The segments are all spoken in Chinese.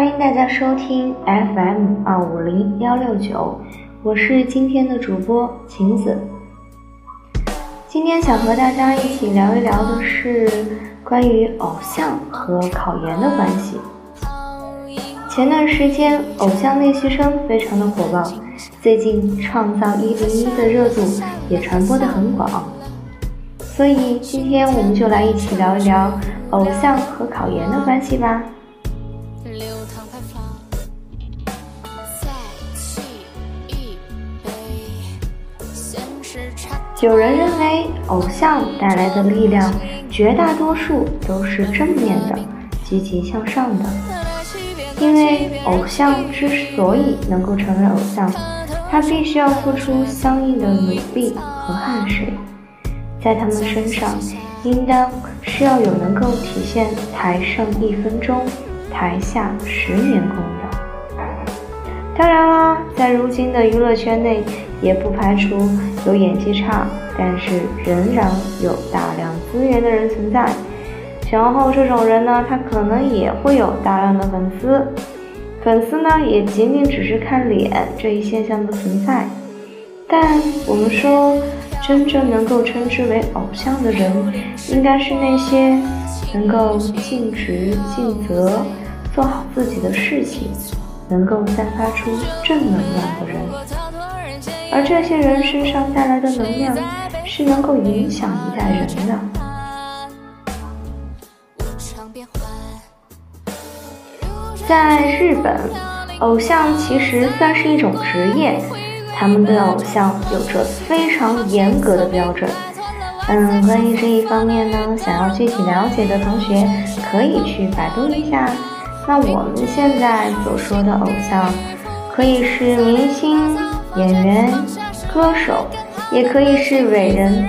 欢迎大家收听 FM 二五零幺六九，我是今天的主播晴子。今天想和大家一起聊一聊的是关于偶像和考研的关系。前段时间，偶像练习生非常的火爆，最近《创造一零一》的热度也传播的很广，所以今天我们就来一起聊一聊偶像和考研的关系吧。有人认为，偶像带来的力量，绝大多数都是正面的、积极向上的。因为偶像之所以能够成为偶像，他必须要付出相应的努力和汗水，在他们身上，应当是要有能够体现“台上一分钟，台下十年功”的。当然啦，在如今的娱乐圈内，也不排除有演技差，但是仍然有大量资源的人存在。然后这种人呢，他可能也会有大量的粉丝，粉丝呢也仅仅只是看脸这一现象的存在。但我们说，真正能够称之为偶像的人，应该是那些能够尽职尽责做好自己的事情，能够散发出正能量的人。而这些人身上带来的能量，是能够影响一代人的。在日本，偶像其实算是一种职业，他们对偶像有着非常严格的标准。嗯，关于这一方面呢，想要具体了解的同学可以去百度一下。那我们现在所说的偶像，可以是明星、演员、歌手，也可以是伟人。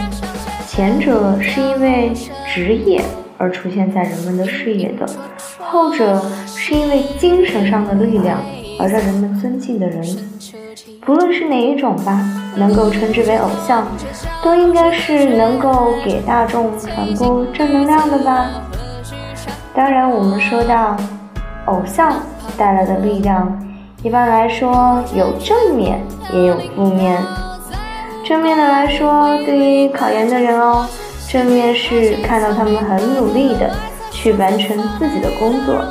前者是因为职业而出现在人们的视野的。后者是因为精神上的力量而让人们尊敬的人，不论是哪一种吧，能够称之为偶像，都应该是能够给大众传播正能量的吧。当然，我们说到偶像带来的力量，一般来说有正面也有负面。正面的来说，对于考研的人哦，正面是看到他们很努力的。去完成自己的工作，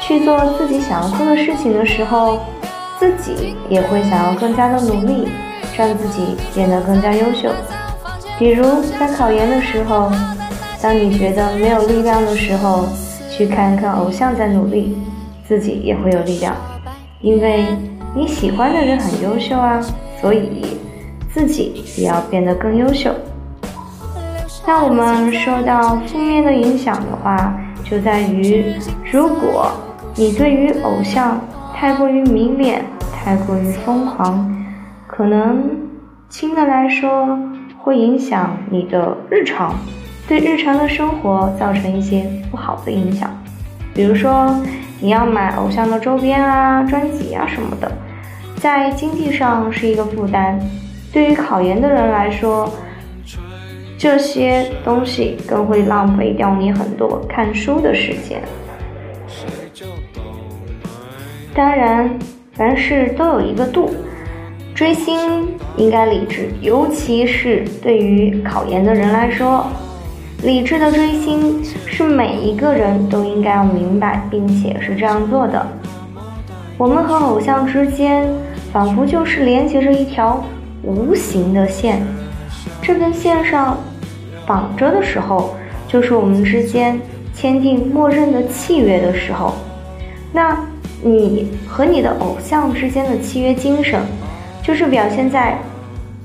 去做自己想要做的事情的时候，自己也会想要更加的努力，让自己变得更加优秀。比如在考研的时候，当你觉得没有力量的时候，去看看偶像在努力，自己也会有力量。因为你喜欢的人很优秀啊，所以自己也要变得更优秀。那我们说到负面的影响的话，就在于，如果你对于偶像太过于迷恋、太过于疯狂，可能轻的来说会影响你的日常，对日常的生活造成一些不好的影响。比如说，你要买偶像的周边啊、专辑啊什么的，在经济上是一个负担。对于考研的人来说，这些东西更会浪费掉你很多看书的时间。当然，凡事都有一个度，追星应该理智，尤其是对于考研的人来说，理智的追星是每一个人都应该要明白，并且是这样做的。我们和偶像之间，仿佛就是连接着一条无形的线。这根线上绑着的时候，就是我们之间签订默认的契约的时候。那你和你的偶像之间的契约精神，就是表现在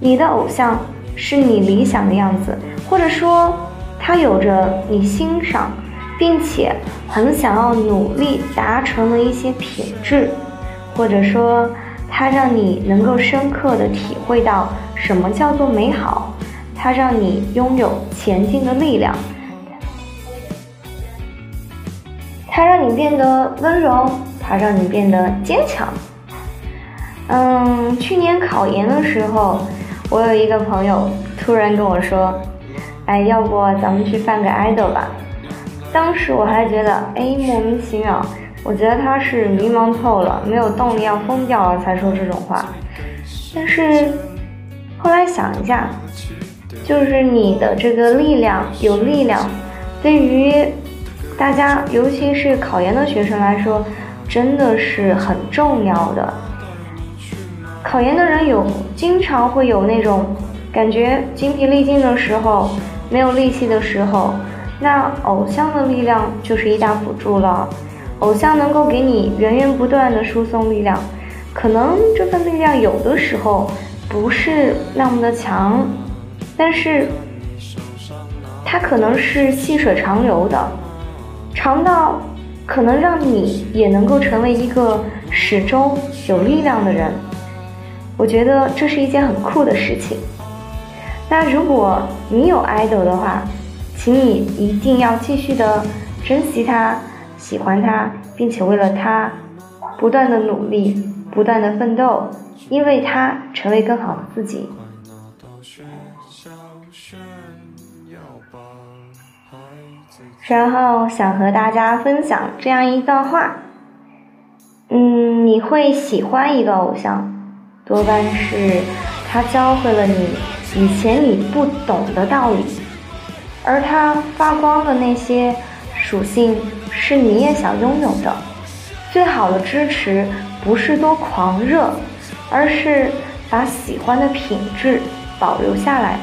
你的偶像是你理想的样子，或者说他有着你欣赏并且很想要努力达成的一些品质，或者说他让你能够深刻的体会到什么叫做美好。它让你拥有前进的力量，它让你变得温柔，它让你变得坚强。嗯，去年考研的时候，我有一个朋友突然跟我说：“哎，要不咱们去办个 idol 吧？”当时我还觉得，哎，莫名其妙，我觉得他是迷茫透了，没有动力要疯掉了才说这种话。但是后来想一下，就是你的这个力量有力量，对于大家，尤其是考研的学生来说，真的是很重要的。考研的人有经常会有那种感觉精疲力尽的时候，没有力气的时候，那偶像的力量就是一大辅助了。偶像能够给你源源不断的输送力量，可能这份力量有的时候不是那么的强，但是它可能是细水长流的，长到可能让你也能够成为一个始终有力量的人。我觉得这是一件很酷的事情。那如果你有 idol 的话，请你一定要继续的珍惜他。喜欢他，并且为了他不断的努力，不断的奋斗，因为他成为更好的自己。然后想和大家分享这样一段话：嗯，你会喜欢一个偶像，多半是他教会了你以前你不懂的道理，而他发光的那些属性。是你也想拥有的。最好的支持不是多狂热，而是把喜欢的品质保留下来，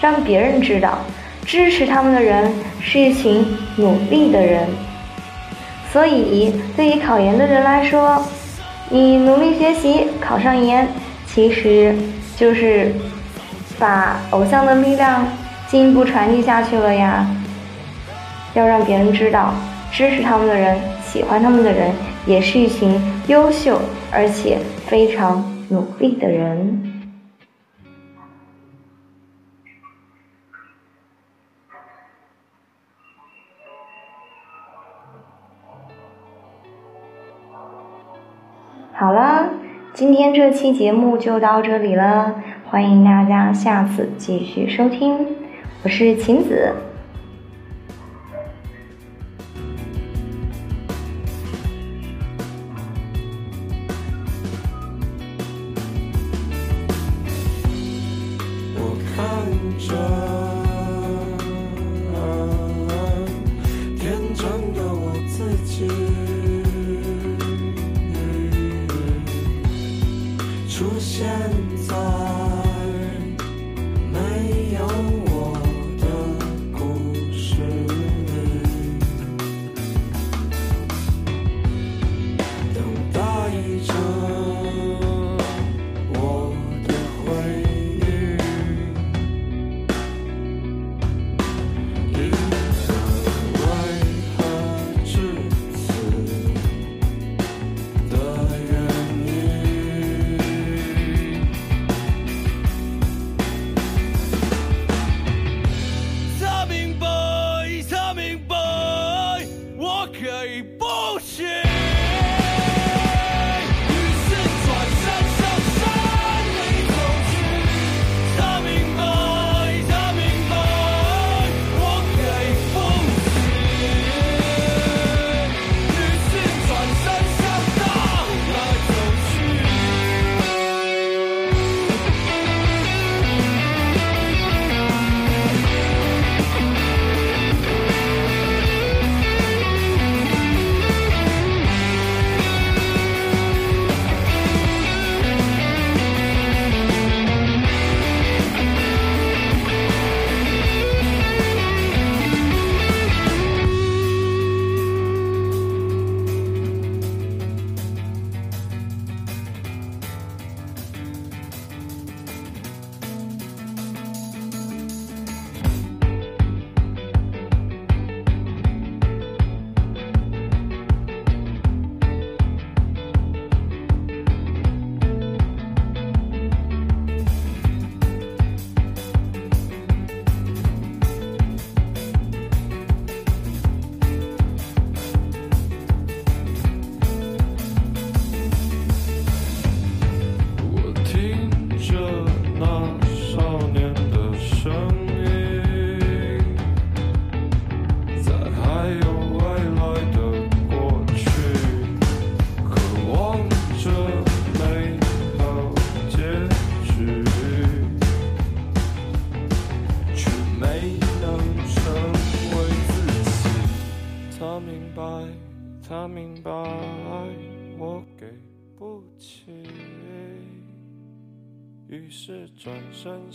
让别人知道，支持他们的人是一群努力的人。所以，对于考研的人来说，你努力学习，考上研，其实就是把偶像的力量进一步传递下去了呀。要让别人知道。支持他们的人，喜欢他们的人，也是一群优秀而且非常努力的人。好了，今天这期节目就到这里了，欢迎大家下次继续收听，我是晴子。我看着天真的我自己出现在于是转身。